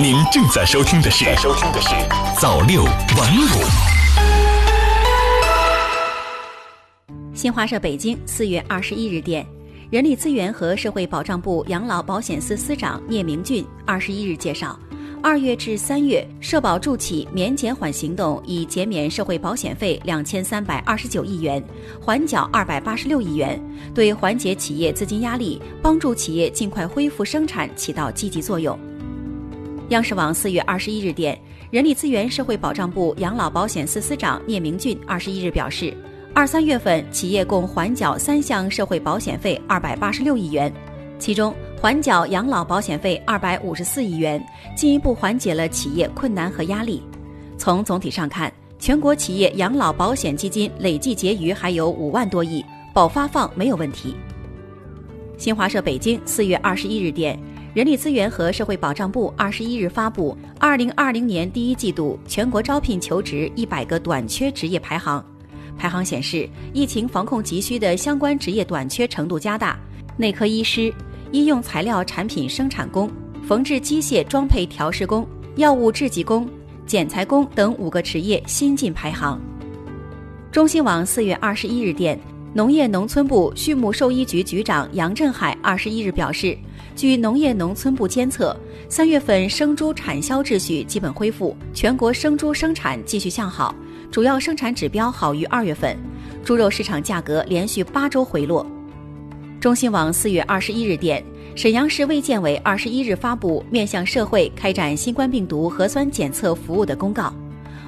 您正在收听的是《收听的是早六晚五》。新华社北京四月二十一日电，人力资源和社会保障部养老保险司司长聂明俊二十一日介绍。二月至三月，社保助企免减缓行动已减免社会保险费两千三百二十九亿元，缓缴二百八十六亿元，对缓解企业资金压力、帮助企业尽快恢复生产起到积极作用。央视网四月二十一日电，人力资源社会保障部养老保险司司长聂明俊二十一日表示，二三月份企业共缓缴三项社会保险费二百八十六亿元，其中。缓缴养老保险费二百五十四亿元，进一步缓解了企业困难和压力。从总体上看，全国企业养老保险基金累计结余还有五万多亿，保发放没有问题。新华社北京四月二十一日电，人力资源和社会保障部二十一日发布二零二零年第一季度全国招聘求职一百个短缺职业排行，排行显示，疫情防控急需的相关职业短缺程度加大，内科医师。医用材料产品生产工、缝制机械装配调试工、药物制剂工、剪裁工等五个职业新进排行。中新网四月二十一日电，农业农村部畜牧兽医局局长杨振海二十一日表示，据农业农村部监测，三月份生猪产销秩序基本恢复，全国生猪生产继续向好，主要生产指标好于二月份，猪肉市场价格连续八周回落。中新网四月二十一日电，沈阳市卫健委二十一日发布面向社会开展新冠病毒核酸检测服务的公告。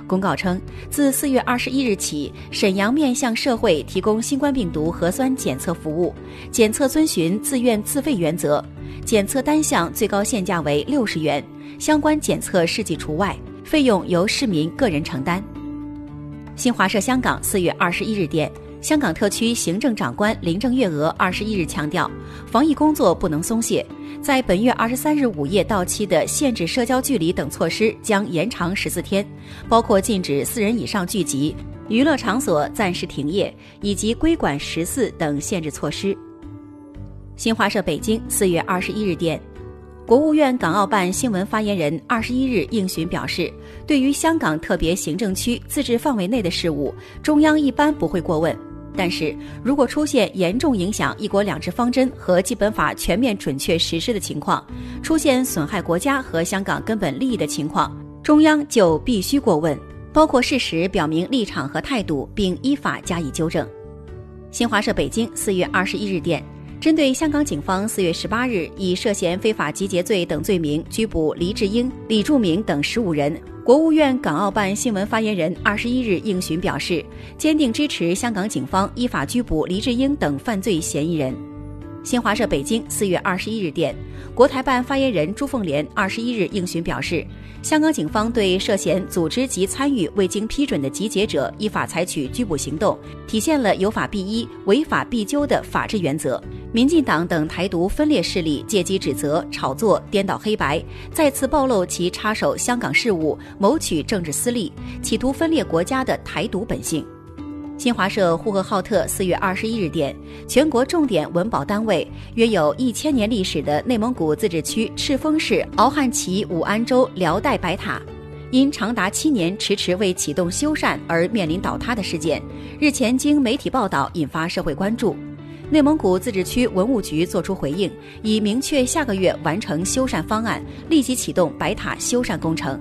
公告称，自四月二十一日起，沈阳面向社会提供新冠病毒核酸检测服务，检测遵循自愿自费原则，检测单项最高限价为六十元，相关检测试剂除外，费用由市民个人承担。新华社香港四月二十一日电。香港特区行政长官林郑月娥二十一日强调，防疫工作不能松懈，在本月二十三日午夜到期的限制社交距离等措施将延长十四天，包括禁止四人以上聚集、娱乐场所暂时停业以及规管十四等限制措施。新华社北京四月二十一日电，国务院港澳办新闻发言人二十一日应询表示，对于香港特别行政区自治范围内的事务，中央一般不会过问。但是如果出现严重影响“一国两制”方针和基本法全面准确实施的情况，出现损害国家和香港根本利益的情况，中央就必须过问，包括事实表明立场和态度，并依法加以纠正。新华社北京四月二十一日电，针对香港警方四月十八日以涉嫌非法集结罪等罪名拘捕黎智英、李柱铭等十五人。国务院港澳办新闻发言人二十一日应询表示，坚定支持香港警方依法拘捕黎智英等犯罪嫌疑人。新华社北京四月二十一日电，国台办发言人朱凤莲二十一日应询表示，香港警方对涉嫌组织及参与未经批准的集结者依法采取拘捕行动，体现了有法必依、违法必究的法治原则。民进党等台独分裂势力借机指责、炒作、颠倒黑白，再次暴露其插手香港事务、谋取政治私利、企图分裂国家的台独本性。新华社呼和浩特四月二十一日电，全国重点文保单位约有一千年历史的内蒙古自治区赤峰市敖汉旗武安州辽代白塔，因长达七年迟迟未启动修缮而面临倒塌的事件，日前经媒体报道引发社会关注。内蒙古自治区文物局作出回应，已明确下个月完成修缮方案，立即启动白塔修缮工程。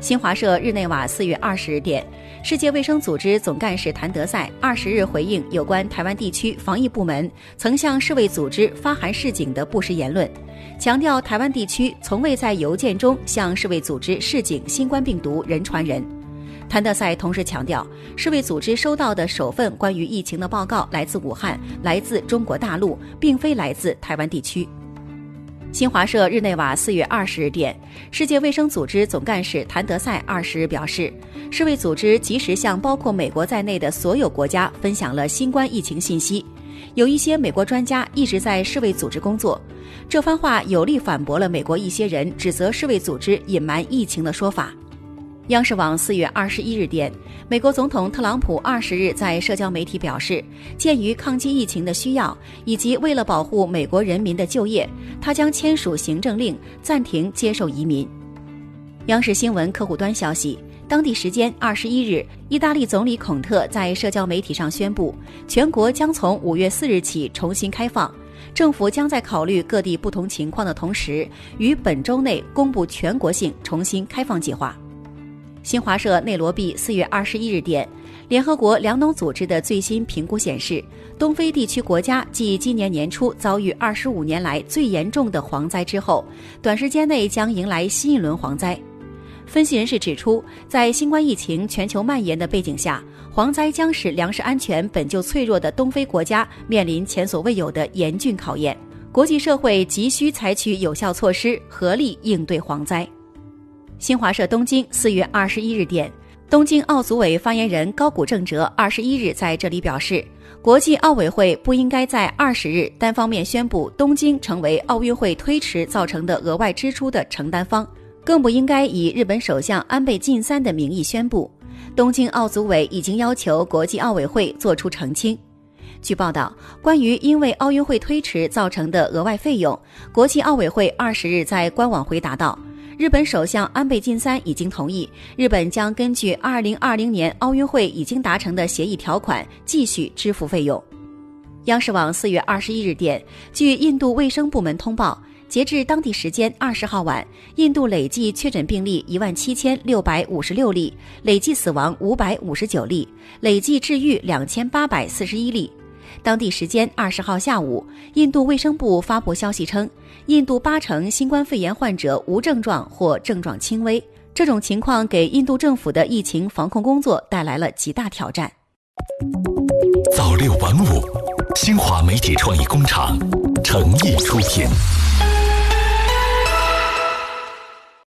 新华社日内瓦四月二十日电，世界卫生组织总干事谭德赛二十日回应有关台湾地区防疫部门曾向世卫组织发函示警的不实言论，强调台湾地区从未在邮件中向世卫组织示警新冠病毒人传人。谭德赛同时强调，世卫组织收到的首份关于疫情的报告来自武汉，来自中国大陆，并非来自台湾地区。新华社日内瓦四月二十日电，世界卫生组织总干事谭德赛二十日表示，世卫组织及时向包括美国在内的所有国家分享了新冠疫情信息。有一些美国专家一直在世卫组织工作，这番话有力反驳了美国一些人指责世卫组织隐瞒疫情的说法。央视网四月二十一日电，美国总统特朗普二十日在社交媒体表示，鉴于抗击疫情的需要，以及为了保护美国人民的就业，他将签署行政令暂停接受移民。央视新闻客户端消息，当地时间二十一日，意大利总理孔特在社交媒体上宣布，全国将从五月四日起重新开放。政府将在考虑各地不同情况的同时，于本周内公布全国性重新开放计划。新华社内罗毕四月二十一日电，联合国粮农组织的最新评估显示，东非地区国家继今年年初遭遇二十五年来最严重的蝗灾之后，短时间内将迎来新一轮蝗灾。分析人士指出，在新冠疫情全球蔓延的背景下，蝗灾将使粮食安全本就脆弱的东非国家面临前所未有的严峻考验。国际社会急需采取有效措施，合力应对蝗灾。新华社东京四月二十一日电，东京奥组委发言人高谷正哲二十一日在这里表示，国际奥委会不应该在二十日单方面宣布东京成为奥运会推迟造成的额外支出的承担方。更不应该以日本首相安倍晋三的名义宣布，东京奥组委已经要求国际奥委会作出澄清。据报道，关于因为奥运会推迟造成的额外费用，国际奥委会二十日在官网回答道，日本首相安倍晋三已经同意，日本将根据二零二零年奥运会已经达成的协议条款继续支付费用。央视网四月二十一日电，据印度卫生部门通报。截至当地时间二十号晚，印度累计确诊病例一万七千六百五十六例，累计死亡五百五十九例，累计治愈两千八百四十一例。当地时间二十号下午，印度卫生部发布消息称，印度八成新冠肺炎患者无症状或症状轻微。这种情况给印度政府的疫情防控工作带来了极大挑战。早六晚五，新华媒体创意工厂诚意出品。